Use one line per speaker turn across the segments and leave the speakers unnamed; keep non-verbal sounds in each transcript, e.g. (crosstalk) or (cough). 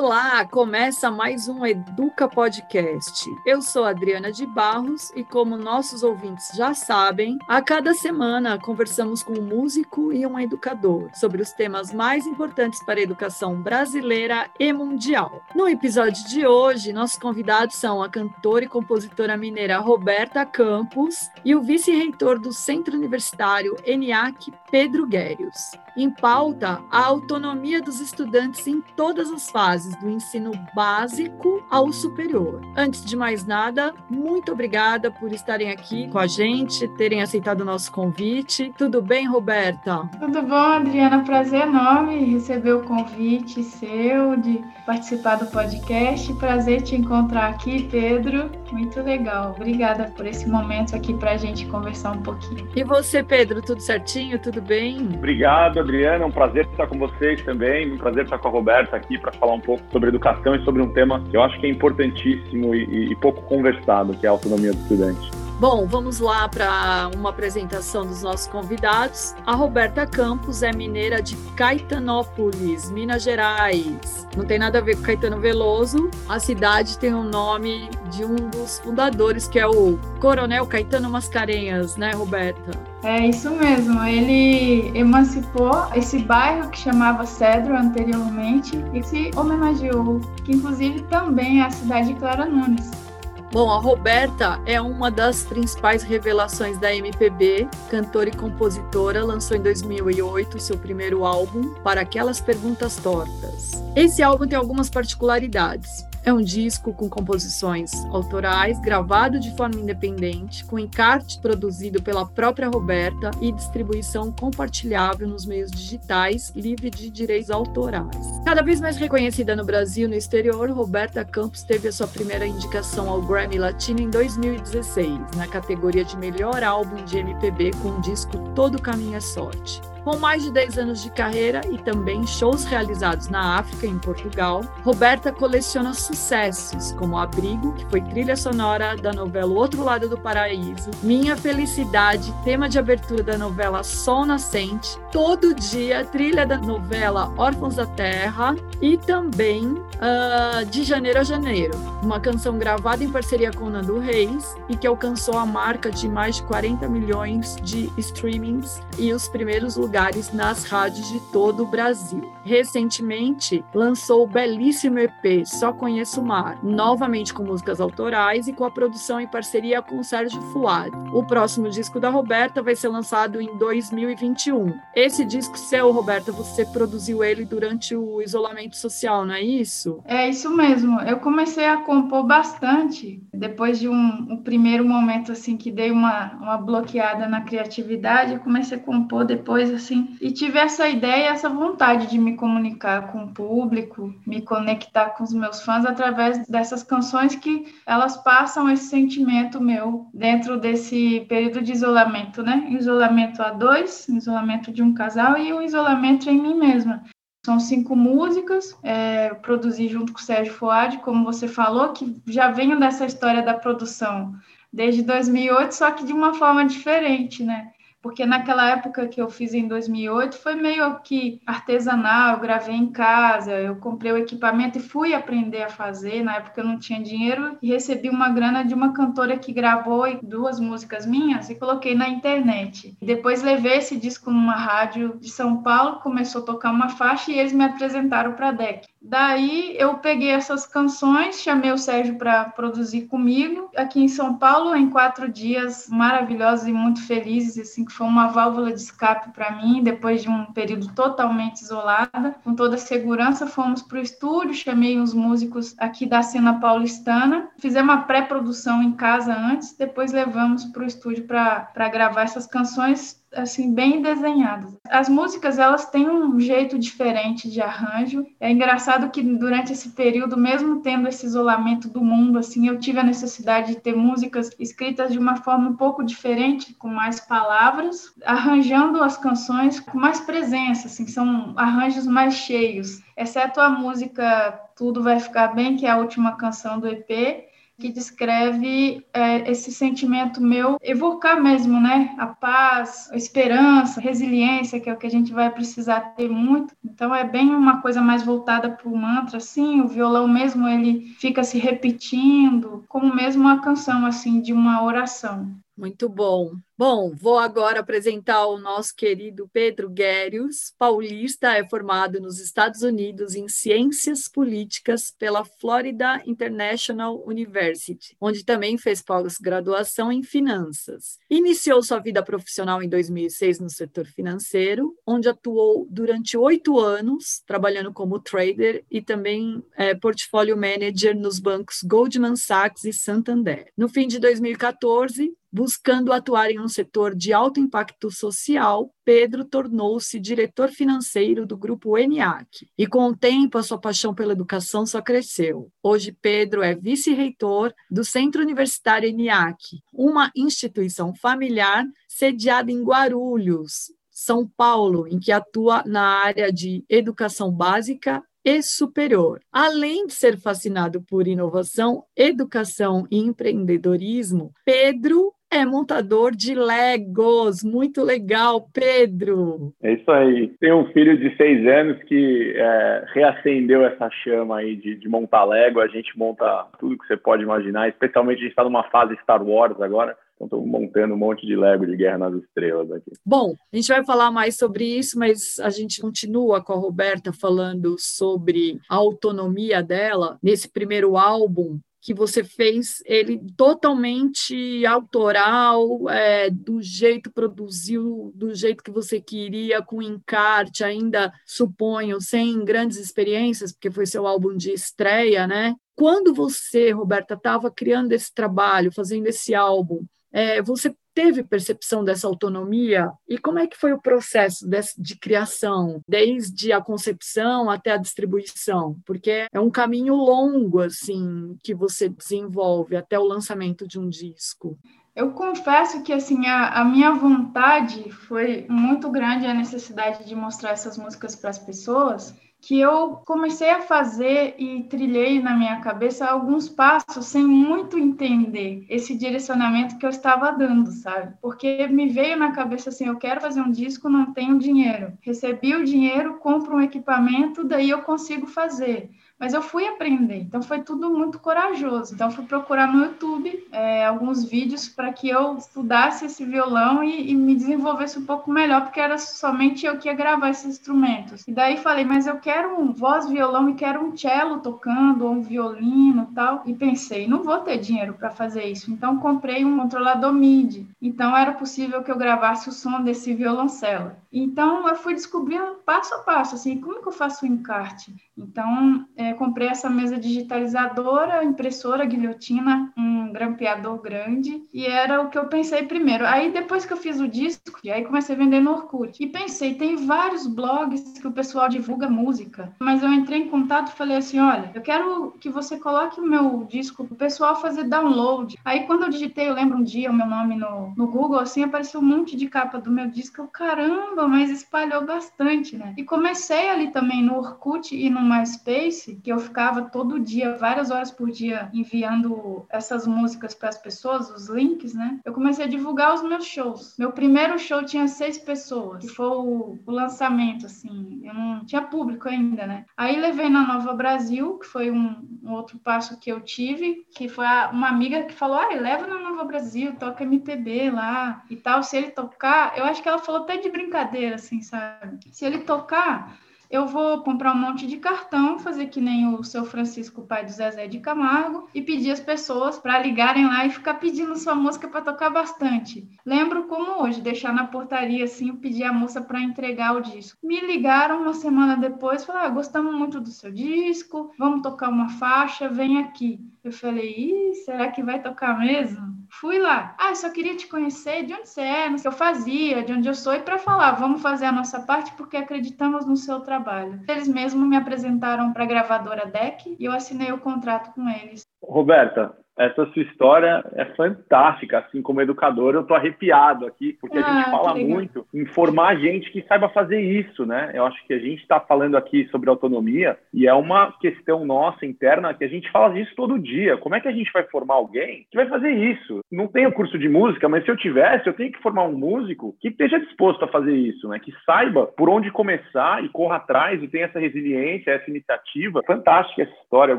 Olá, começa mais um Educa Podcast. Eu sou Adriana de Barros e, como nossos ouvintes já sabem, a cada semana conversamos com um músico e um educador sobre os temas mais importantes para a educação brasileira e mundial. No episódio de hoje, nossos convidados são a cantora e compositora mineira Roberta Campos e o vice-reitor do Centro Universitário ENIAC, Pedro Guérios. Em pauta, a autonomia dos estudantes em todas as fases, do ensino básico ao superior. Antes de mais nada, muito obrigada por estarem aqui com a gente, terem aceitado o nosso convite. Tudo bem, Roberta?
Tudo bom, Adriana. Prazer enorme receber o convite seu de participar do podcast. Prazer te encontrar aqui, Pedro. Muito legal. Obrigada por esse momento aqui para a gente conversar um pouquinho.
E você, Pedro, tudo certinho? Tudo bem?
Obrigado, Adriana. É um prazer estar com vocês também. Um prazer estar com a Roberta aqui para falar um pouco sobre educação e sobre um tema que eu acho que é importantíssimo e, e pouco conversado, que é a autonomia do estudante.
Bom, vamos lá para uma apresentação dos nossos convidados. A Roberta Campos é mineira de Caetanópolis, Minas Gerais. Não tem nada a ver com Caetano Veloso. A cidade tem o nome de um dos fundadores, que é o Coronel Caetano Mascarenhas, né, Roberta?
É isso mesmo. Ele emancipou esse bairro que chamava Cedro anteriormente e se homenageou, que inclusive também é a cidade de Clara Nunes.
Bom, a Roberta é uma das principais revelações da MPB, cantora e compositora, lançou em 2008 seu primeiro álbum, Para Aquelas Perguntas Tortas. Esse álbum tem algumas particularidades. É um disco com composições autorais, gravado de forma independente, com encarte produzido pela própria Roberta e distribuição compartilhável nos meios digitais, livre de direitos autorais. Cada vez mais reconhecida no Brasil e no exterior, Roberta Campos teve a sua primeira indicação ao Grammy Latino em 2016, na categoria de melhor álbum de MPB com o disco Todo Caminho é Sorte. Com mais de 10 anos de carreira e também shows realizados na África e em Portugal, Roberta coleciona sucessos como Abrigo, que foi trilha sonora da novela Outro Lado do Paraíso, Minha Felicidade, tema de abertura da novela Sol Nascente, Todo Dia, trilha da novela Órfãos da Terra e também uh, De Janeiro a Janeiro, uma canção gravada em parceria com Nando Reis e que alcançou a marca de mais de 40 milhões de streamings e os primeiros lugares lugares nas rádios de todo o Brasil. Recentemente, lançou o belíssimo EP Só Conheço o Mar, novamente com músicas autorais e com a produção em parceria com Sérgio Fuad. O próximo disco da Roberta vai ser lançado em 2021. Esse disco seu, Roberta, você produziu ele durante o isolamento social, não é isso?
É isso mesmo. Eu comecei a compor bastante depois de um, um primeiro momento assim que dei uma, uma bloqueada na criatividade. Eu comecei a compor depois assim e tive essa ideia, essa vontade de me comunicar com o público, me conectar com os meus fãs através dessas canções que elas passam esse sentimento meu dentro desse período de isolamento, né? Isolamento a dois, isolamento de um casal e o isolamento em mim mesma. São cinco músicas, é, produzi junto com o Sérgio Fuad, como você falou, que já venho dessa história da produção desde 2008, só que de uma forma diferente, né? Porque naquela época que eu fiz em 2008 foi meio que artesanal, eu gravei em casa, eu comprei o equipamento e fui aprender a fazer. Na época eu não tinha dinheiro e recebi uma grana de uma cantora que gravou duas músicas minhas e coloquei na internet. Depois levei esse disco numa rádio de São Paulo, começou a tocar uma faixa e eles me apresentaram para a DEC. Daí eu peguei essas canções, chamei o Sérgio para produzir comigo aqui em São Paulo em quatro dias maravilhosos e muito felizes, assim que foi uma válvula de escape para mim depois de um período totalmente isolada. Com toda a segurança fomos para o estúdio, chamei os músicos aqui da cena paulistana, fizemos uma pré-produção em casa antes, depois levamos para o estúdio para gravar essas canções assim bem desenhadas. As músicas elas têm um jeito diferente de arranjo. É engraçado que durante esse período, mesmo tendo esse isolamento do mundo, assim, eu tive a necessidade de ter músicas escritas de uma forma um pouco diferente, com mais palavras, arranjando as canções com mais presença, assim, são arranjos mais cheios, exceto a música Tudo Vai Ficar Bem, que é a última canção do EP, que descreve é, esse sentimento meu, evocar mesmo, né? A paz, a esperança, a resiliência, que é o que a gente vai precisar ter muito. Então é bem uma coisa mais voltada para o mantra, assim. O violão mesmo ele fica se repetindo, como mesmo uma canção assim de uma oração.
Muito bom. Bom, vou agora apresentar o nosso querido Pedro Guérios, paulista, é formado nos Estados Unidos em Ciências Políticas pela Florida International University, onde também fez pós-graduação em Finanças. Iniciou sua vida profissional em 2006 no setor financeiro, onde atuou durante oito anos, trabalhando como trader e também é, portfólio manager nos bancos Goldman Sachs e Santander. No fim de 2014, buscando atuar em um setor de alto impacto social, Pedro tornou-se diretor financeiro do grupo ENIAC. E com o tempo, a sua paixão pela educação só cresceu. Hoje, Pedro é vice-reitor do Centro Universitário ENIAC, uma instituição familiar sediada em Guarulhos, são Paulo, em que atua na área de educação básica e superior. Além de ser fascinado por inovação, educação e empreendedorismo, Pedro é montador de Legos. Muito legal, Pedro.
É isso aí. Tem um filho de seis anos que é, reacendeu essa chama aí de, de, montar Lego. A gente monta tudo que você pode imaginar, especialmente a gente está numa fase Star Wars agora. Então, estou montando um monte de Lego de Guerra nas Estrelas aqui.
Bom, a gente vai falar mais sobre isso, mas a gente continua com a Roberta falando sobre a autonomia dela nesse primeiro álbum que você fez ele totalmente autoral, é, do jeito produziu, do jeito que você queria, com encarte, ainda suponho, sem grandes experiências, porque foi seu álbum de estreia, né? Quando você, Roberta, estava criando esse trabalho, fazendo esse álbum, é, você teve percepção dessa autonomia e como é que foi o processo de, criação, desde a concepção até a distribuição? Porque é um caminho longo assim que você desenvolve até o lançamento de um disco.
Eu confesso que assim a, a minha vontade foi muito grande a necessidade de mostrar essas músicas para as pessoas que eu comecei a fazer e trilhei na minha cabeça alguns passos sem muito entender esse direcionamento que eu estava dando, sabe? Porque me veio na cabeça assim, eu quero fazer um disco, não tenho dinheiro. Recebi o dinheiro, compro um equipamento, daí eu consigo fazer mas eu fui aprender. Então foi tudo muito corajoso. Então fui procurar no YouTube é, alguns vídeos para que eu estudasse esse violão e, e, me desenvolvesse um pouco melhor, porque era somente eu que ia gravar esses instrumentos. E daí falei, mas eu quero um voz, violão e quero um cello tocando, ou um violino tal. E pensei, não vou ter dinheiro para fazer isso. Então comprei um controlador MIDI. Então era possível que eu gravasse o som desse violoncelo. Então eu fui descobrindo passo a passo, assim, como que eu faço o encarte? Então, é, comprei essa mesa digitalizadora, impressora, guilhotina, um grampeador grande, e era o que eu pensei primeiro. Aí, depois que eu fiz o disco, aí comecei a vender no Orkut. E pensei, tem vários blogs que o pessoal divulga música, mas eu entrei em contato e falei assim, olha, eu quero que você coloque o meu disco pro pessoal fazer download. Aí, quando eu digitei, eu lembro um dia o meu nome no, no Google, assim, apareceu um monte de capa do meu disco. Eu, caramba, mas espalhou bastante, né? E comecei ali também no Orkut e no MySpace, que eu ficava todo dia, várias horas por dia, enviando essas músicas para as pessoas, os links, né? Eu comecei a divulgar os meus shows. Meu primeiro show tinha seis pessoas, que foi o, lançamento, assim. Eu não tinha público ainda, né? Aí levei na Nova Brasil, que foi um, um outro passo que eu tive, que foi a, uma amiga que falou: ah, leva na Nova Brasil, toca MPB lá e tal. Se ele tocar, eu acho que ela falou até de brincadeira, assim, sabe? Se ele tocar eu vou comprar um monte de cartão, fazer que nem o seu Francisco, pai do Zezé de Camargo, e pedir as pessoas para ligarem lá e ficar pedindo sua música para tocar bastante. Lembro como hoje, deixar na portaria assim, pedir a moça para entregar o disco. Me ligaram uma semana depois, falaram: ah, gostamos muito do seu disco, vamos tocar uma faixa, vem aqui. Eu falei: Ih, será que vai tocar mesmo? Fui lá. Ah, só queria te conhecer, de onde você é, no que eu fazia, de onde eu sou, e para falar, vamos fazer a nossa parte porque acreditamos no seu trabalho. Eles mesmos me apresentaram para a gravadora DEC e eu assinei o contrato com eles.
Roberta, essa sua história é fantástica. Assim, como educador, eu tô arrepiado aqui, porque ah, a gente fala muito em formar gente que saiba fazer isso, né? Eu acho que a gente está falando aqui sobre autonomia e é uma questão nossa interna que a gente fala disso todo dia. Como é que a gente vai formar alguém que vai fazer isso? Não tenho curso de música, mas se eu tivesse, eu tenho que formar um músico que esteja disposto a fazer isso, né? Que saiba por onde começar e corra atrás e tenha essa resiliência, essa iniciativa. Fantástica essa história, eu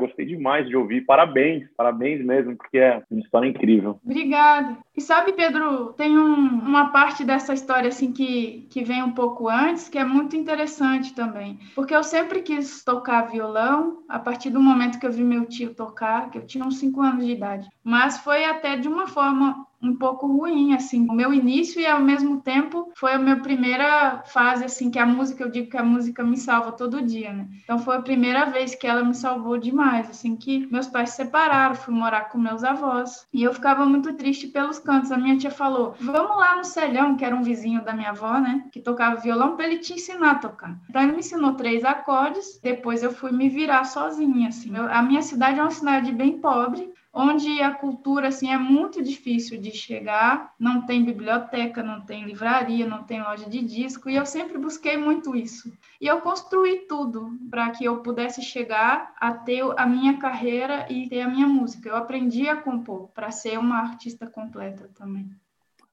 gostei demais de ouvir. Parabéns, parabéns mesmo mesmo, porque é uma história incrível.
Obrigada. E sabe, Pedro, tem um, uma parte dessa história assim que, que vem um pouco antes, que é muito interessante também. Porque eu sempre quis tocar violão, a partir do momento que eu vi meu tio tocar, que eu tinha uns 5 anos de idade. Mas foi até de uma forma um pouco ruim, assim, o meu início e ao mesmo tempo foi a minha primeira fase, assim, que a música, eu digo que a música me salva todo dia, né? Então foi a primeira vez que ela me salvou demais, assim, que meus pais se separaram, fui morar com meus avós e eu ficava muito triste pelos cantos. A minha tia falou: vamos lá no Celhão, que era um vizinho da minha avó, né, que tocava violão, para ele te ensinar a tocar. Então ele me ensinou três acordes, depois eu fui me virar sozinha, assim. Eu, a minha cidade é uma cidade bem pobre, onde a cultura assim é muito difícil de chegar, não tem biblioteca, não tem livraria, não tem loja de disco, e eu sempre busquei muito isso. E eu construí tudo para que eu pudesse chegar a ter a minha carreira e ter a minha música. Eu aprendi a compor para ser uma artista completa também.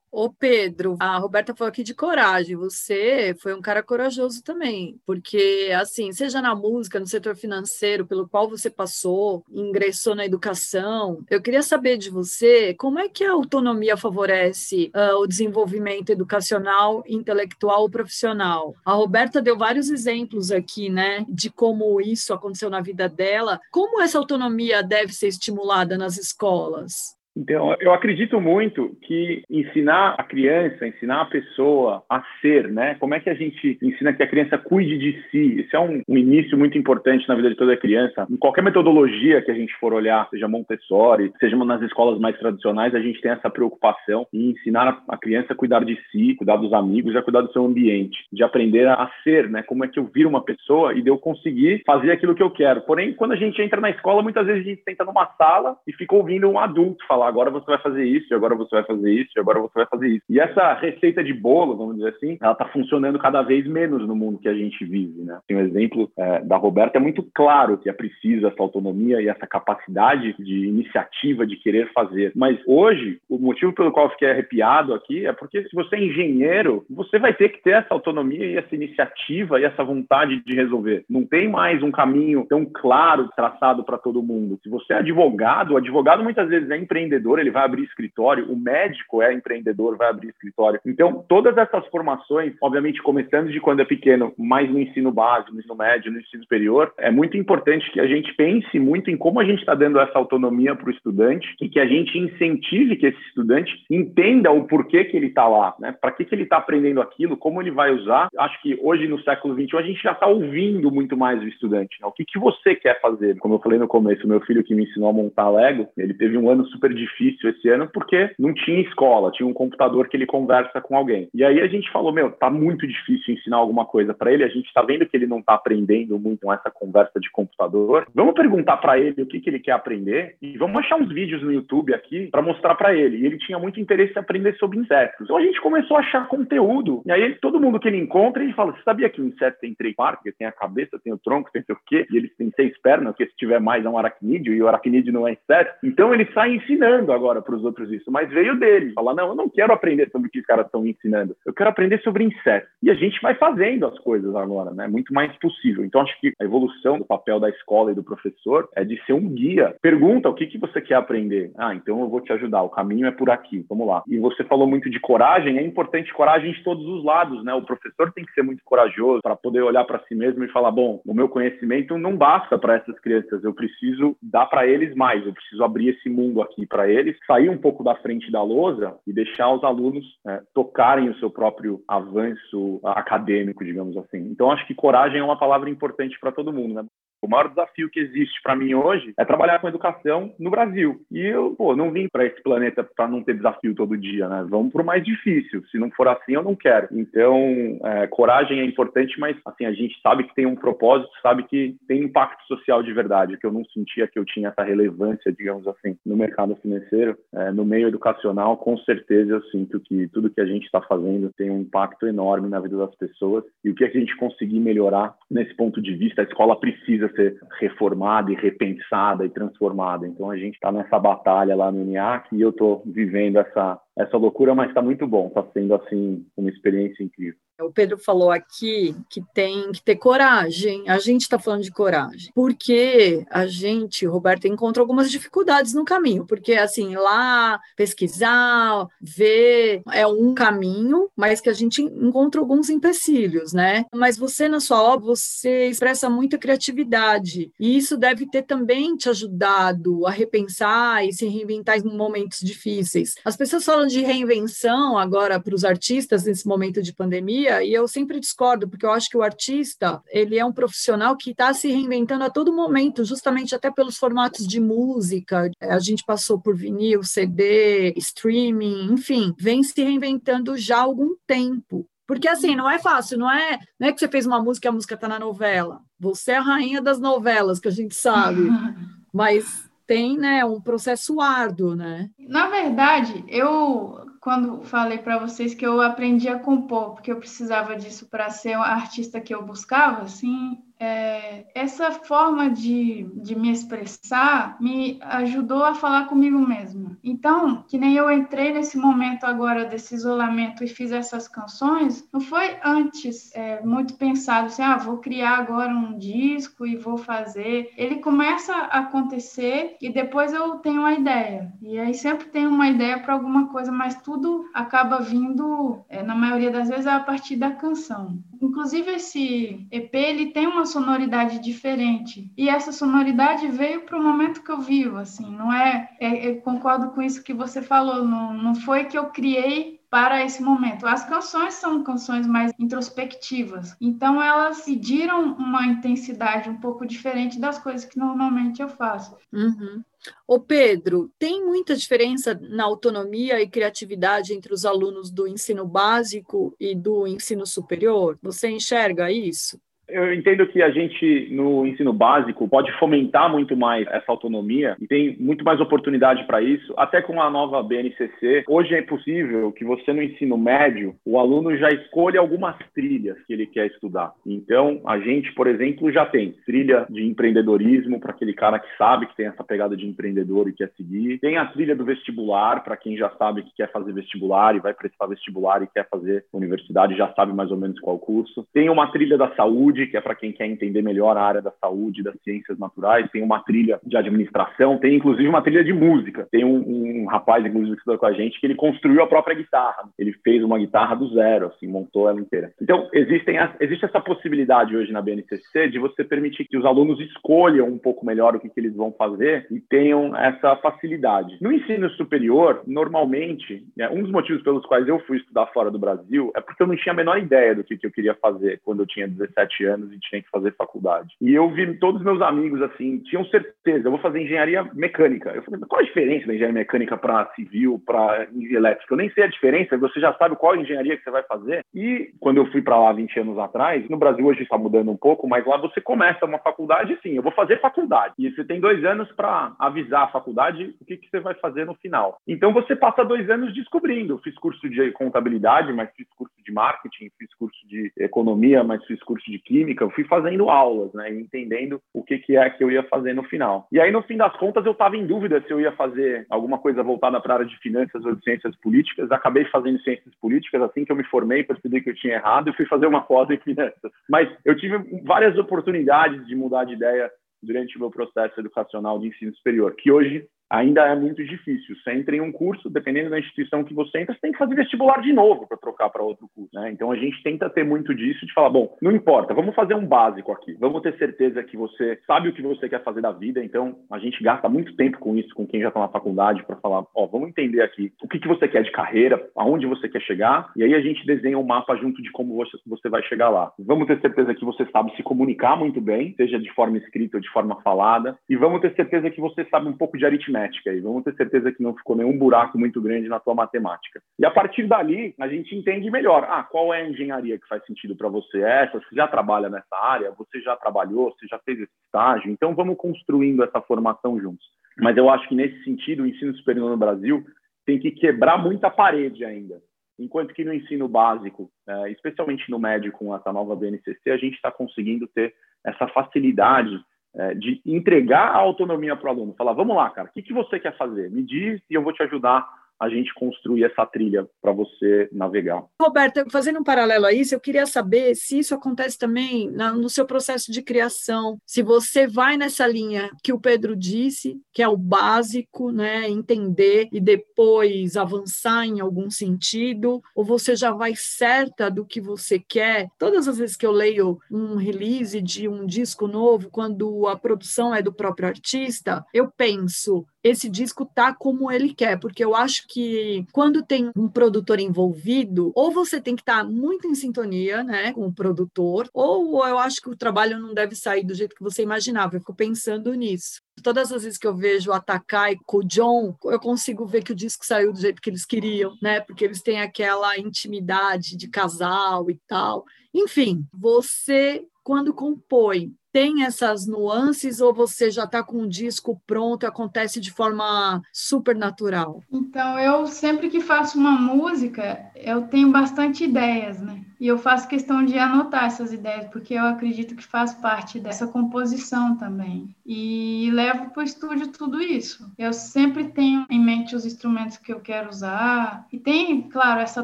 Ô Pedro, a Roberta falou aqui de coragem. Você foi um cara corajoso também, porque assim, seja na música, no setor financeiro, pelo qual você passou, ingressou na educação, eu queria saber de você como é que a autonomia favorece uh, o desenvolvimento educacional, intelectual, profissional. A Roberta deu vários exemplos aqui, né, de como isso aconteceu na vida dela. Como essa autonomia deve ser estimulada nas escolas?
Então, eu acredito muito que ensinar a criança, ensinar a pessoa a ser, né? Como é que a gente ensina que a criança cuide de si? Isso é um, um início muito importante na vida de toda criança. Em qualquer metodologia que a gente for olhar, seja Montessori, seja nas escolas mais tradicionais, a gente tem essa preocupação em ensinar a criança a cuidar de si, cuidar dos amigos a cuidar do seu ambiente, de aprender a ser, né? Como é que eu viro uma pessoa e de eu conseguir fazer aquilo que eu quero. Porém, quando a gente entra na escola, muitas vezes a gente senta numa sala e fica ouvindo um adulto falar agora você vai fazer isso, agora você vai fazer isso, agora você vai fazer isso. E essa receita de bolo, vamos dizer assim, ela está funcionando cada vez menos no mundo que a gente vive, né? Tem um exemplo é, da Roberta, é muito claro que é preciso essa autonomia e essa capacidade de iniciativa, de querer fazer. Mas hoje, o motivo pelo qual eu fiquei arrepiado aqui é porque se você é engenheiro, você vai ter que ter essa autonomia e essa iniciativa e essa vontade de resolver. Não tem mais um caminho tão claro traçado para todo mundo. Se você é advogado, o advogado muitas vezes é empreendedor, ele vai abrir escritório, o médico é empreendedor, vai abrir escritório. Então, todas essas formações, obviamente, começando de quando é pequeno, mais no ensino básico, no ensino médio, no ensino superior, é muito importante que a gente pense muito em como a gente está dando essa autonomia para o estudante e que a gente incentive que esse estudante entenda o porquê que ele está lá, né? Para que, que ele está aprendendo aquilo, como ele vai usar. Acho que hoje, no século XXI, a gente já está ouvindo muito mais o estudante. Né? O que, que você quer fazer? Como eu falei no começo, meu filho que me ensinou a montar Lego, ele teve um ano super difícil esse ano porque não tinha escola, tinha um computador que ele conversa com alguém. E aí a gente falou, meu, tá muito difícil ensinar alguma coisa para ele, a gente tá vendo que ele não tá aprendendo muito com essa conversa de computador. Vamos perguntar para ele o que, que ele quer aprender e vamos achar uns vídeos no YouTube aqui para mostrar para ele. E ele tinha muito interesse em aprender sobre insetos. Então a gente começou a achar conteúdo. E aí todo mundo que ele encontra, ele fala: Você sabia que o inseto tem três partes? Tem a cabeça, tem o tronco, tem o quê? E eles têm seis pernas, que se tiver mais é um aracnídeo, e o aracnídeo não é inseto. Então ele sai ensinando agora para os outros isso, mas veio dele. Falar, não, eu não quero aprender sobre o que os caras estão me ensinando, eu quero aprender sobre insetos. E a gente vai fazendo as coisas agora, né? Muito mais possível. Então, acho que a evolução do papel da escola e do professor é de ser um guia. Pergunta o que, que você quer aprender. Ah, então eu vou te ajudar, o caminho é por aqui, vamos lá. E você falou muito de coragem, é importante coragem de todos os lados, né? O professor tem que ser muito corajoso para poder olhar para si mesmo e falar, bom, o meu conhecimento não basta para essas crianças, eu preciso dar para eles mais, eu preciso abrir esse mundo aqui para eles, sair um pouco da frente da lousa e deixar os alunos é, tocarem o seu próprio avanço acadêmico, digamos assim. Então, acho que coragem é uma palavra importante para todo mundo, né? O maior desafio que existe para mim hoje é trabalhar com educação no Brasil. E eu, pô, não vim para esse planeta para não ter desafio todo dia, né? Vamos o mais difícil. Se não for assim, eu não quero. Então, é, coragem é importante, mas assim a gente sabe que tem um propósito, sabe que tem impacto social de verdade. Que eu não sentia que eu tinha essa relevância, digamos assim, no mercado financeiro, é, no meio educacional. Com certeza, eu sinto que tudo que a gente está fazendo tem um impacto enorme na vida das pessoas. E o que a gente conseguir melhorar nesse ponto de vista, a escola precisa ser reformada e repensada e transformada. Então a gente está nessa batalha lá no INEAC e eu estou vivendo essa essa loucura, mas está muito bom, está sendo assim uma experiência incrível.
O Pedro falou aqui que tem que ter coragem. A gente está falando de coragem, porque a gente, Roberto, encontra algumas dificuldades no caminho, porque assim, lá pesquisar, ver é um caminho, mas que a gente encontra alguns empecilhos, né? Mas você na sua obra você expressa muita criatividade e isso deve ter também te ajudado a repensar e se reinventar em momentos difíceis. As pessoas falam de reinvenção agora para os artistas nesse momento de pandemia e eu sempre discordo, porque eu acho que o artista, ele é um profissional que está se reinventando a todo momento, justamente até pelos formatos de música. A gente passou por vinil, CD, streaming, enfim, vem se reinventando já há algum tempo. Porque assim, não é fácil, não é, não é que você fez uma música e a música está na novela. Você é a rainha das novelas, que a gente sabe. (laughs) Mas tem, né, um processo árduo, né?
Na verdade, eu quando falei para vocês que eu aprendi a compor, porque eu precisava disso para ser a artista que eu buscava, assim, é, essa forma de, de me expressar me ajudou a falar comigo mesma. Então, que nem eu entrei nesse momento agora desse isolamento e fiz essas canções, não foi antes é, muito pensado assim, ah, vou criar agora um disco e vou fazer. Ele começa a acontecer e depois eu tenho uma ideia. E aí sempre tenho uma ideia para alguma coisa, mas tudo acaba vindo, é, na maioria das vezes, a partir da canção. Inclusive, esse EP ele tem uma sonoridade diferente. E essa sonoridade veio para o momento que eu vivo, assim, não é, é, Eu concordo com isso que você falou, não, não foi que eu criei para esse momento. As canções são canções mais introspectivas, então elas pediram uma intensidade um pouco diferente das coisas que normalmente eu faço.
Uhum. Ô Pedro, tem muita diferença na autonomia e criatividade entre os alunos do ensino básico e do ensino superior? Você enxerga isso?
Eu entendo que a gente, no ensino básico, pode fomentar muito mais essa autonomia e tem muito mais oportunidade para isso, até com a nova BNCC. Hoje é possível que você, no ensino médio, o aluno já escolha algumas trilhas que ele quer estudar. Então, a gente, por exemplo, já tem trilha de empreendedorismo para aquele cara que sabe que tem essa pegada de empreendedor e quer seguir. Tem a trilha do vestibular para quem já sabe que quer fazer vestibular e vai prestar vestibular e quer fazer universidade, já sabe mais ou menos qual curso. Tem uma trilha da saúde saúde, que é para quem quer entender melhor a área da saúde, das ciências naturais. Tem uma trilha de administração, tem inclusive uma trilha de música. Tem um, um rapaz, inclusive, que estudou com a gente, que ele construiu a própria guitarra. Ele fez uma guitarra do zero, assim, montou ela inteira. Então, existem as, existe essa possibilidade hoje na BNCC de você permitir que os alunos escolham um pouco melhor o que, que eles vão fazer e tenham essa facilidade. No ensino superior, normalmente, né, um dos motivos pelos quais eu fui estudar fora do Brasil é porque eu não tinha a menor ideia do que, que eu queria fazer quando eu tinha 17 anos e tinha que fazer faculdade. E eu vi todos os meus amigos assim, tinham certeza, eu vou fazer engenharia mecânica. Eu falei, qual a diferença da engenharia mecânica para civil, para elétrica? Eu nem sei a diferença, você já sabe qual engenharia que você vai fazer. E quando eu fui para lá 20 anos atrás, no Brasil hoje está mudando um pouco, mas lá você começa uma faculdade assim, eu vou fazer faculdade. E você tem dois anos para avisar a faculdade o que, que você vai fazer no final. Então você passa dois anos descobrindo. fiz curso de contabilidade, mas fiz curso de marketing, fiz curso de economia, mas fiz curso de química, eu fui fazendo aulas, né, entendendo o que, que é que eu ia fazer no final. E aí, no fim das contas, eu estava em dúvida se eu ia fazer alguma coisa voltada para a área de finanças ou de ciências políticas. Acabei fazendo ciências políticas, assim que eu me formei, percebi que eu tinha errado e fui fazer uma pós em finanças. Mas eu tive várias oportunidades de mudar de ideia durante o meu processo educacional de ensino superior, que hoje ainda é muito difícil. Você entra em um curso, dependendo da instituição que você entra, você tem que fazer vestibular de novo para trocar para outro curso. Né? Então a gente tenta ter muito disso de falar, bom, não importa, vamos fazer um básico aqui. Vamos ter certeza que você sabe o que você quer fazer da vida. Então a gente gasta muito tempo com isso, com quem já está na faculdade, para falar, ó, vamos entender aqui o que, que você quer de carreira, aonde você quer chegar, e aí a gente desenha um mapa junto de como você, você vai chegar lá. Vamos ter certeza que você sabe se comunicar muito bem, seja de forma escrita ou de forma falada, e vamos ter certeza que você sabe um pouco de aritmética aí, vamos ter certeza que não ficou nenhum buraco muito grande na tua matemática. E a partir dali, a gente entende melhor, ah, qual é a engenharia que faz sentido para você? Essa, você já trabalha nessa área, você já trabalhou, você já fez esse estágio, então vamos construindo essa formação juntos. Mas eu acho que nesse sentido, o ensino superior no Brasil tem que quebrar muita parede ainda. Enquanto que no ensino básico, é, especialmente no médio com essa nova BNCC, a gente está conseguindo ter essa facilidade é, de entregar a autonomia para o aluno. Falar, vamos lá, cara, o que, que você quer fazer? Me diz e eu vou te ajudar a gente construir essa trilha para você navegar.
Roberta, fazendo um paralelo a isso, eu queria saber se isso acontece também no seu processo de criação, se você vai nessa linha que o Pedro disse, que é o básico, né, entender e depois avançar em algum sentido, ou você já vai certa do que você quer. Todas as vezes que eu leio um release de um disco novo, quando a produção é do próprio artista, eu penso, esse disco tá como ele quer, porque eu acho que quando tem um produtor envolvido, ou você tem que estar tá muito em sintonia, né, com o produtor, ou eu acho que o trabalho não deve sair do jeito que você imaginava. Eu fico pensando nisso. Todas as vezes que eu vejo o Atakai com o John, eu consigo ver que o disco saiu do jeito que eles queriam, né? Porque eles têm aquela intimidade de casal e tal. Enfim, você quando compõe tem essas nuances ou você já está com o disco pronto e acontece de forma super natural?
Então, eu sempre que faço uma música, eu tenho bastante ideias, né? E eu faço questão de anotar essas ideias, porque eu acredito que faz parte dessa composição também. E levo para o estúdio tudo isso. Eu sempre tenho em mente os instrumentos que eu quero usar. E tem, claro, essa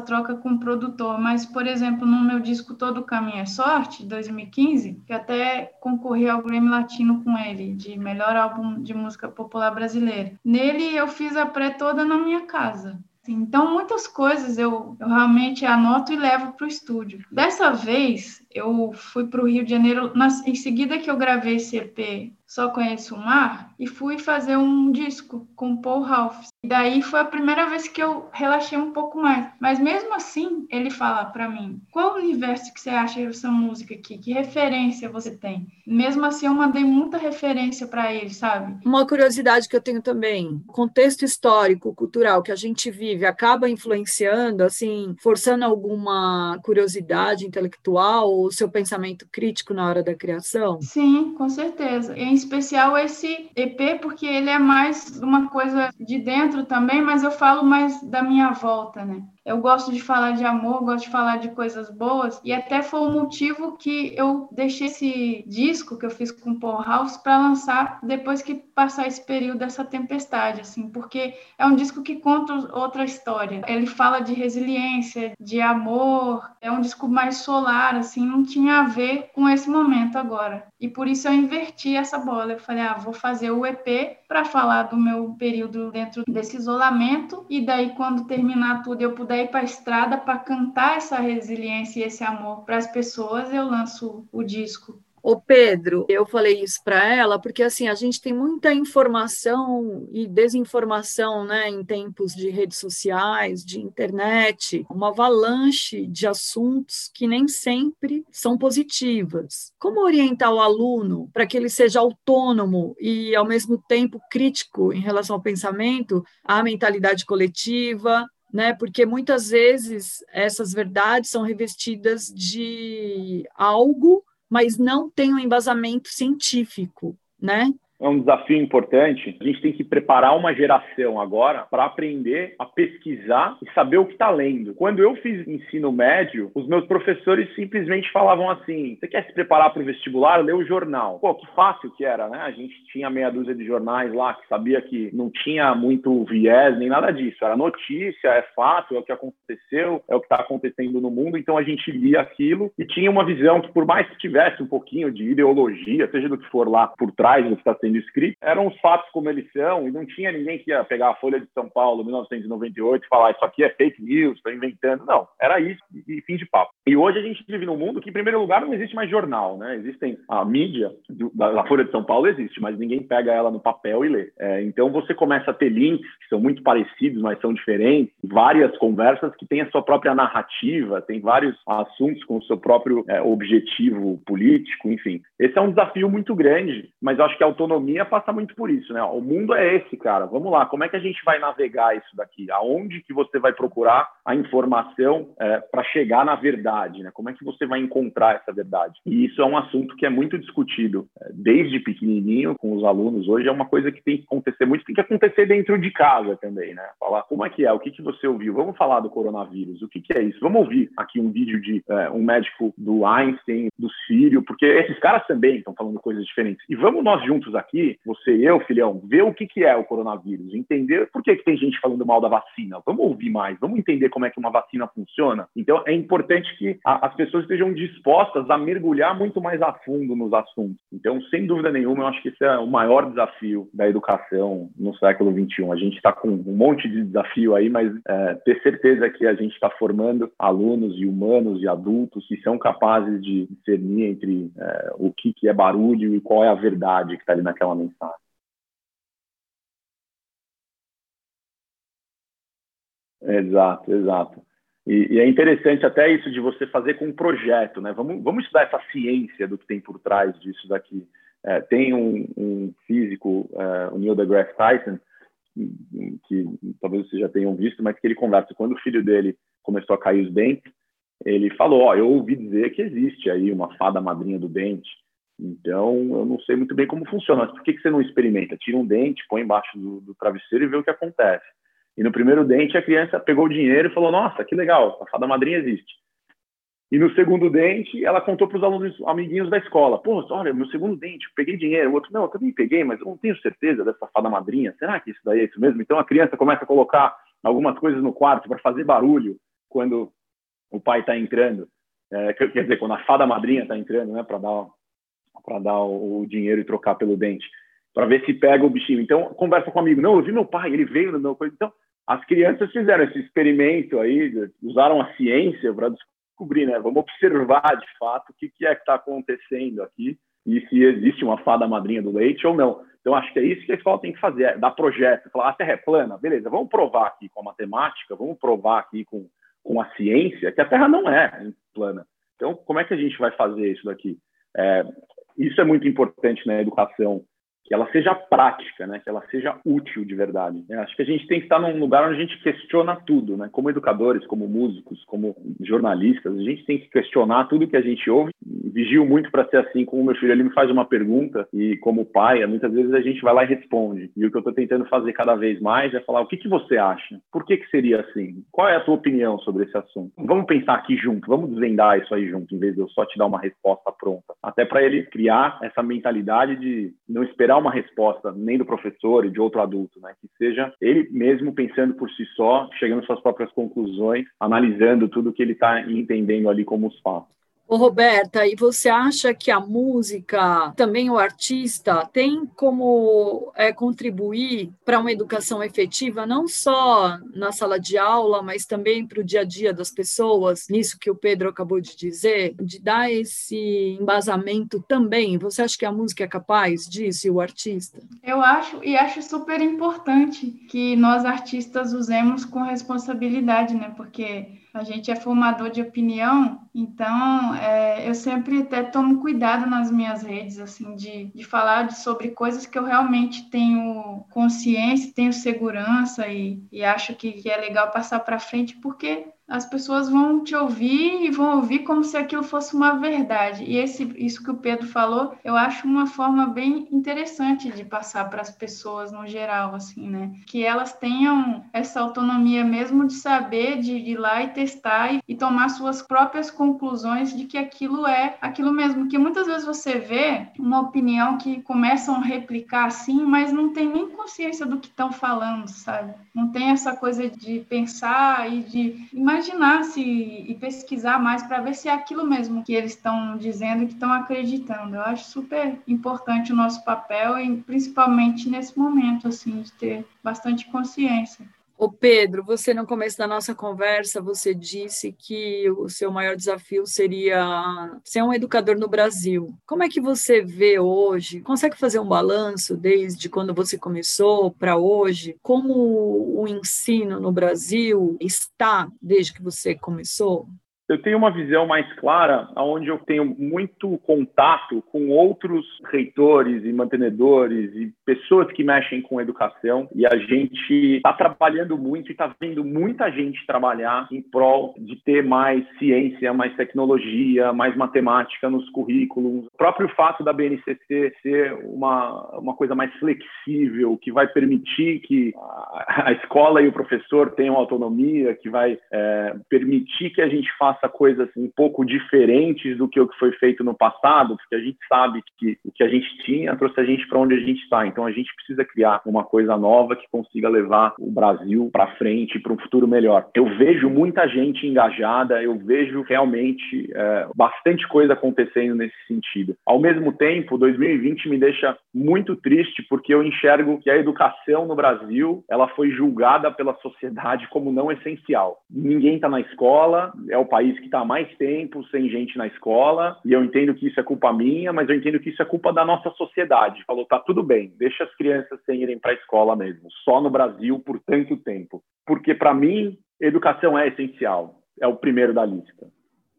troca com o produtor. Mas, por exemplo, no meu disco Todo Caminho é Sorte, 2015, que até concorri ao Grammy Latino com ele, de melhor álbum de música popular brasileira. Nele eu fiz a pré toda na minha casa. Então, muitas coisas eu, eu realmente anoto e levo para o estúdio. Dessa vez, eu fui para o Rio de Janeiro, em seguida que eu gravei esse EP Só Conheço o Mar, e fui fazer um disco com Paul Ralph. E daí foi a primeira vez que eu relaxei um pouco mais. Mas mesmo assim, ele fala para mim: qual universo que você acha essa música aqui? Que referência você tem? Mesmo assim, eu mandei muita referência para ele, sabe?
Uma curiosidade que eu tenho também: contexto histórico, cultural que a gente vive acaba influenciando, assim, forçando alguma curiosidade intelectual o seu pensamento crítico na hora da criação?
Sim, com certeza. Em especial esse EP, porque ele é mais uma coisa de dentro também, mas eu falo mais da minha volta, né? Eu gosto de falar de amor, gosto de falar de coisas boas, e até foi o motivo que eu deixei esse disco que eu fiz com o Paul House para lançar depois que passar esse período dessa tempestade, assim, porque é um disco que conta outra história. Ele fala de resiliência, de amor, é um disco mais solar, assim, não tinha a ver com esse momento agora. E por isso eu inverti essa bola. Eu falei, ah, vou fazer o EP para falar do meu período dentro desse isolamento, e daí quando terminar tudo eu puder ir para a estrada para cantar essa resiliência e esse amor para as pessoas, eu lanço o disco.
Ô Pedro, eu falei isso para ela porque assim a gente tem muita informação e desinformação, né, em tempos de redes sociais, de internet, uma avalanche de assuntos que nem sempre são positivas. Como orientar o aluno para que ele seja autônomo e ao mesmo tempo crítico em relação ao pensamento, à mentalidade coletiva, né? Porque muitas vezes essas verdades são revestidas de algo, mas não tem um embasamento científico, né?
É um desafio importante. A gente tem que preparar uma geração agora para aprender a pesquisar e saber o que está lendo. Quando eu fiz ensino médio, os meus professores simplesmente falavam assim: você quer se preparar para o vestibular? Lê o jornal. Pô, que fácil que era, né? A gente tinha meia dúzia de jornais lá que sabia que não tinha muito viés nem nada disso. Era notícia, é fato, é o que aconteceu, é o que está acontecendo no mundo. Então a gente lia aquilo e tinha uma visão que, por mais que tivesse um pouquinho de ideologia, seja do que for lá por trás do que está sendo sendo escritos eram os fatos como eles são e não tinha ninguém que ia pegar a Folha de São Paulo, 1998, e falar isso aqui é fake news, estou inventando. Não, era isso e fim de papo. E hoje a gente vive num mundo que, em primeiro lugar, não existe mais jornal, né? Existem a mídia do, da, da, Folha de São Paulo existe, mas ninguém pega ela no papel e lê. É, então você começa a ter links que são muito parecidos, mas são diferentes, várias conversas que têm a sua própria narrativa, tem vários assuntos com o seu próprio é, objetivo político, enfim. Esse é um desafio muito grande, mas acho que a autonomia passa muito por isso, né? O mundo é esse, cara. Vamos lá, como é que a gente vai navegar isso daqui? Aonde que você vai procurar a informação é, para chegar na verdade, né? Como é que você vai encontrar essa verdade? E isso é um assunto que é muito discutido é, desde pequenininho com os alunos. Hoje é uma coisa que tem que acontecer muito, tem que acontecer dentro de casa também, né? Falar como é que é, o que que você ouviu? Vamos falar do coronavírus, o que que é isso? Vamos ouvir aqui um vídeo de é, um médico do Einstein, do Sírio, porque esses caras também estão falando coisas diferentes. E vamos nós juntos aqui, você e eu, filhão, ver o que que é o coronavírus, entender por que que tem gente falando mal da vacina. Vamos ouvir mais, vamos entender como é que uma vacina funciona. Então é importante que a, as pessoas estejam dispostas a mergulhar muito mais a fundo nos assuntos. Então, sem dúvida nenhuma, eu acho que esse é o maior desafio da educação no século XXI. A gente está com um monte de desafio aí, mas é, ter certeza que a gente está formando alunos e humanos e adultos que são capazes de discernir entre é, o que, que é barulho e qual é a verdade que está ali naquela mensagem. Exato, exato. E, e, é interessante até isso de você fazer com um projeto, né? Vamos, vamos estudar essa ciência do que tem por trás disso daqui. É, tem um, um físico, é, o Neil deGrasse Tyson, que talvez vocês já tenham visto, mas que ele conversa quando o filho dele começou a cair os dentes, ele falou, ó, eu ouvi dizer que existe aí uma fada madrinha do dente, então eu não sei muito bem como funciona, mas por que, que você não experimenta? Tira um dente, põe embaixo do, do travesseiro e vê o que acontece. E no primeiro dente a criança pegou o dinheiro e falou: Nossa, que legal, a fada madrinha existe. E no segundo dente, ela contou para os alunos, amiguinhos da escola: Pô, olha, meu segundo dente, peguei dinheiro. O outro: Não, eu também peguei, mas eu não tenho certeza dessa fada madrinha. Será que isso daí é isso mesmo? Então a criança começa a colocar algumas coisas no quarto para fazer barulho quando o pai está entrando. É, quer dizer, quando a fada madrinha está entrando, né, para dar, para dar o dinheiro e trocar pelo dente para ver se pega o bichinho. Então, conversa com o amigo. Não, eu vi meu pai, ele veio no meu coisa. Então, as crianças fizeram esse experimento aí, usaram a ciência para descobrir, né? Vamos observar de fato o que, que é que está acontecendo aqui e se existe uma fada madrinha do leite ou não. Então, acho que é isso que a escola tem que fazer, é dar projeto, falar, a Terra é plana, beleza, vamos provar aqui com a matemática, vamos provar aqui com, com a ciência que a Terra não é plana. Então, como é que a gente vai fazer isso daqui? É, isso é muito importante na educação que ela seja prática, né? que ela seja útil de verdade. Eu acho que a gente tem que estar num lugar onde a gente questiona tudo, né? como educadores, como músicos, como jornalistas, a gente tem que questionar tudo que a gente ouve. Vigio muito para ser assim, como meu filho ele me faz uma pergunta e como pai, muitas vezes a gente vai lá e responde. E o que eu estou tentando fazer cada vez mais é falar o que, que você acha? Por que, que seria assim? Qual é a tua opinião sobre esse assunto? Vamos pensar aqui junto, vamos desvendar isso aí junto, em vez de eu só te dar uma resposta pronta. Até para ele criar essa mentalidade de não esperar esperar uma resposta nem do professor e de outro adulto, né? Que seja ele mesmo pensando por si só, chegando às suas próprias conclusões, analisando tudo que ele está entendendo ali como os fatos.
Ô, Roberta, e você acha que a música, também o artista, tem como é, contribuir para uma educação efetiva, não só na sala de aula, mas também para o dia a dia das pessoas, nisso que o Pedro acabou de dizer, de dar esse embasamento também? Você acha que a música é capaz disso e o artista?
Eu acho, e acho super importante que nós artistas usemos com responsabilidade, né? Porque a gente é formador de opinião, então é, eu sempre até tomo cuidado nas minhas redes, assim, de, de falar de, sobre coisas que eu realmente tenho consciência, tenho segurança e, e acho que, que é legal passar para frente, porque as pessoas vão te ouvir e vão ouvir como se aquilo fosse uma verdade. E esse, isso que o Pedro falou, eu acho uma forma bem interessante de passar para as pessoas no geral, assim, né? Que elas tenham essa autonomia mesmo de saber, de ir lá e testar e, e tomar suas próprias conclusões de que aquilo é aquilo mesmo. Que muitas vezes você vê uma opinião que começam a replicar assim, mas não tem nem consciência do que estão falando, sabe? Não tem essa coisa de pensar e de imaginar se e pesquisar mais para ver se é aquilo mesmo que eles estão dizendo, que estão acreditando. Eu acho super importante o nosso papel, e principalmente nesse momento, assim, de ter bastante consciência.
Ô Pedro, você no começo da nossa conversa, você disse que o seu maior desafio seria ser um educador no Brasil. Como é que você vê hoje? Consegue fazer um balanço desde quando você começou para hoje? Como o ensino no Brasil está desde que você começou?
Eu tenho uma visão mais clara, onde eu tenho muito contato com outros reitores e mantenedores e pessoas que mexem com educação, e a gente está trabalhando muito e está vendo muita gente trabalhar em prol de ter mais ciência, mais tecnologia, mais matemática nos currículos. O próprio fato da BNCC ser uma, uma coisa mais flexível, que vai permitir que a, escola e o professor tenham autonomia, que vai é, permitir que a gente faça faça coisas um pouco diferentes do que o que foi feito no passado, porque a gente sabe que o que a gente tinha trouxe a gente para onde a gente está. Então a gente precisa criar uma coisa nova que consiga levar o Brasil para frente, para um futuro melhor. Eu vejo muita gente engajada, eu vejo realmente é, bastante coisa acontecendo nesse sentido. Ao mesmo tempo, 2020 me deixa muito triste porque eu enxergo que a educação no Brasil ela foi julgada pela sociedade como não essencial. Ninguém está na escola, é o país país que está mais tempo sem gente na escola, e eu entendo que isso é culpa minha, mas eu entendo que isso é culpa da nossa sociedade. Falou, tá tudo bem, deixa as crianças sem irem para a escola mesmo, só no Brasil por tanto tempo. Porque, para mim, educação é essencial, é o primeiro da lista.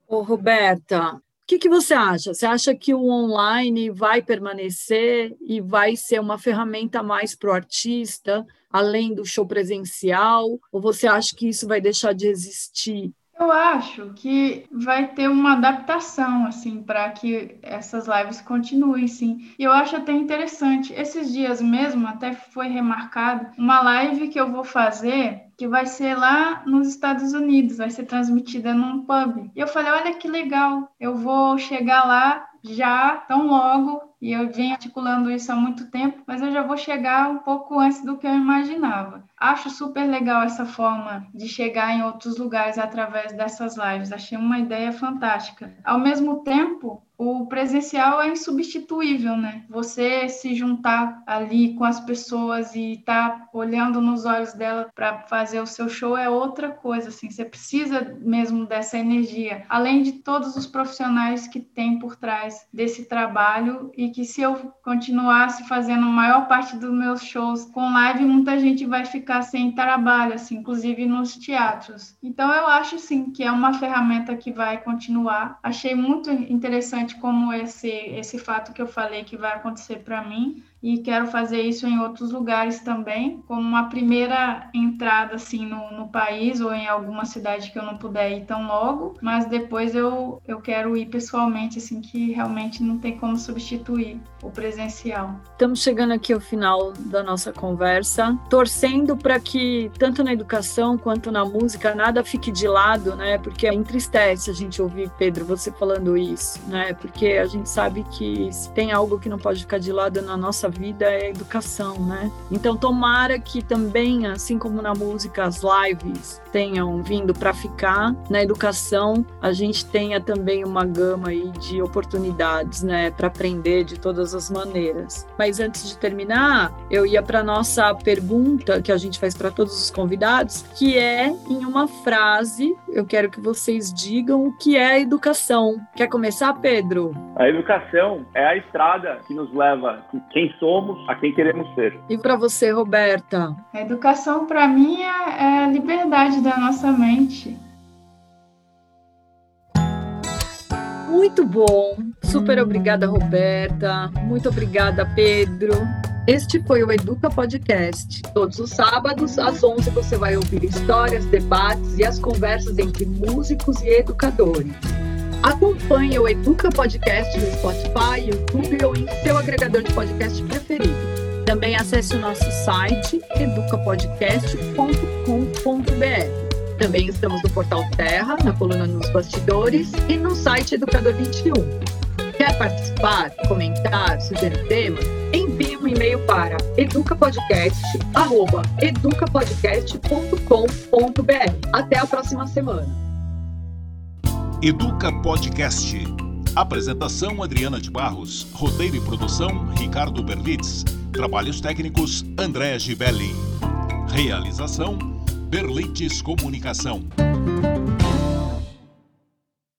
Ô, Roberta, o que, que, você acha? Você acha que o online vai permanecer e vai ser uma ferramenta mais para o artista, além do show presencial? Ou você acha que isso vai deixar de existir?
Eu acho que vai ter uma adaptação, assim, para que essas lives continuem, sim. E eu acho até interessante. Esses dias mesmo, até foi remarcado, uma live que eu vou fazer que vai ser lá nos Estados Unidos, vai ser transmitida num pub. E eu falei, olha que legal, eu vou chegar lá já tão logo, e eu venho articulando isso há muito tempo, mas eu já vou chegar um pouco antes do que eu imaginava. Acho super legal essa forma de chegar em outros lugares através dessas lives. Achei uma ideia fantástica. Ao mesmo tempo, o presencial é insubstituível, né? Você se juntar ali com as pessoas e estar tá olhando nos olhos dela para fazer o seu show é outra coisa, assim. Você precisa mesmo dessa energia, além de todos os profissionais que tem por trás desse trabalho e que se eu continuasse fazendo a maior parte dos meus shows com live, muita gente vai ficar sem trabalho, assim, inclusive nos teatros. Então eu acho sim que é uma ferramenta que vai continuar. Achei muito interessante como esse, esse fato que eu falei que vai acontecer para mim e quero fazer isso em outros lugares também, como uma primeira entrada assim no, no país ou em alguma cidade que eu não puder ir tão logo, mas depois eu, eu quero ir pessoalmente, assim, que realmente não tem como substituir o presencial.
Estamos chegando aqui ao final da nossa conversa, torcendo para que tanto na educação quanto na música nada fique de lado, né? Porque entristece a gente ouvir Pedro você falando isso, né? Porque a gente sabe que se tem algo que não pode ficar de lado na nossa vida é educação, né? Então tomara que também, assim como na música, as lives tenham vindo para ficar, na educação a gente tenha também uma gama aí de oportunidades, né, para aprender de todas as maneiras. Mas antes de terminar, eu ia para nossa pergunta que a gente faz para todos os convidados, que é em uma frase, eu quero que vocês digam o que é a educação. Quer começar, Pedro?
A educação é a estrada que nos leva quem somos, a quem queremos ser.
E para você, Roberta?
A educação, para mim, é, é a liberdade da nossa mente.
Muito bom. Super obrigada, Roberta. Muito obrigada, Pedro. Este foi o Educa Podcast. Todos os sábados, às 11, você vai ouvir histórias, debates e as conversas entre músicos e educadores. Acompanhe o Educa Podcast no Spotify, YouTube ou em seu agregador de podcast preferido. Também acesse o nosso site educapodcast.com.br. Também estamos no portal Terra, na coluna Nos Bastidores e no site Educador 21. Quer participar, comentar, sugerir temas? Envie um e-mail para educapodcast@educapodcast.com.br. Até a próxima semana.
Educa Podcast. Apresentação Adriana de Barros. Roteiro e produção Ricardo Berlitz. Trabalhos técnicos André Gibelli. Realização Berlites Comunicação.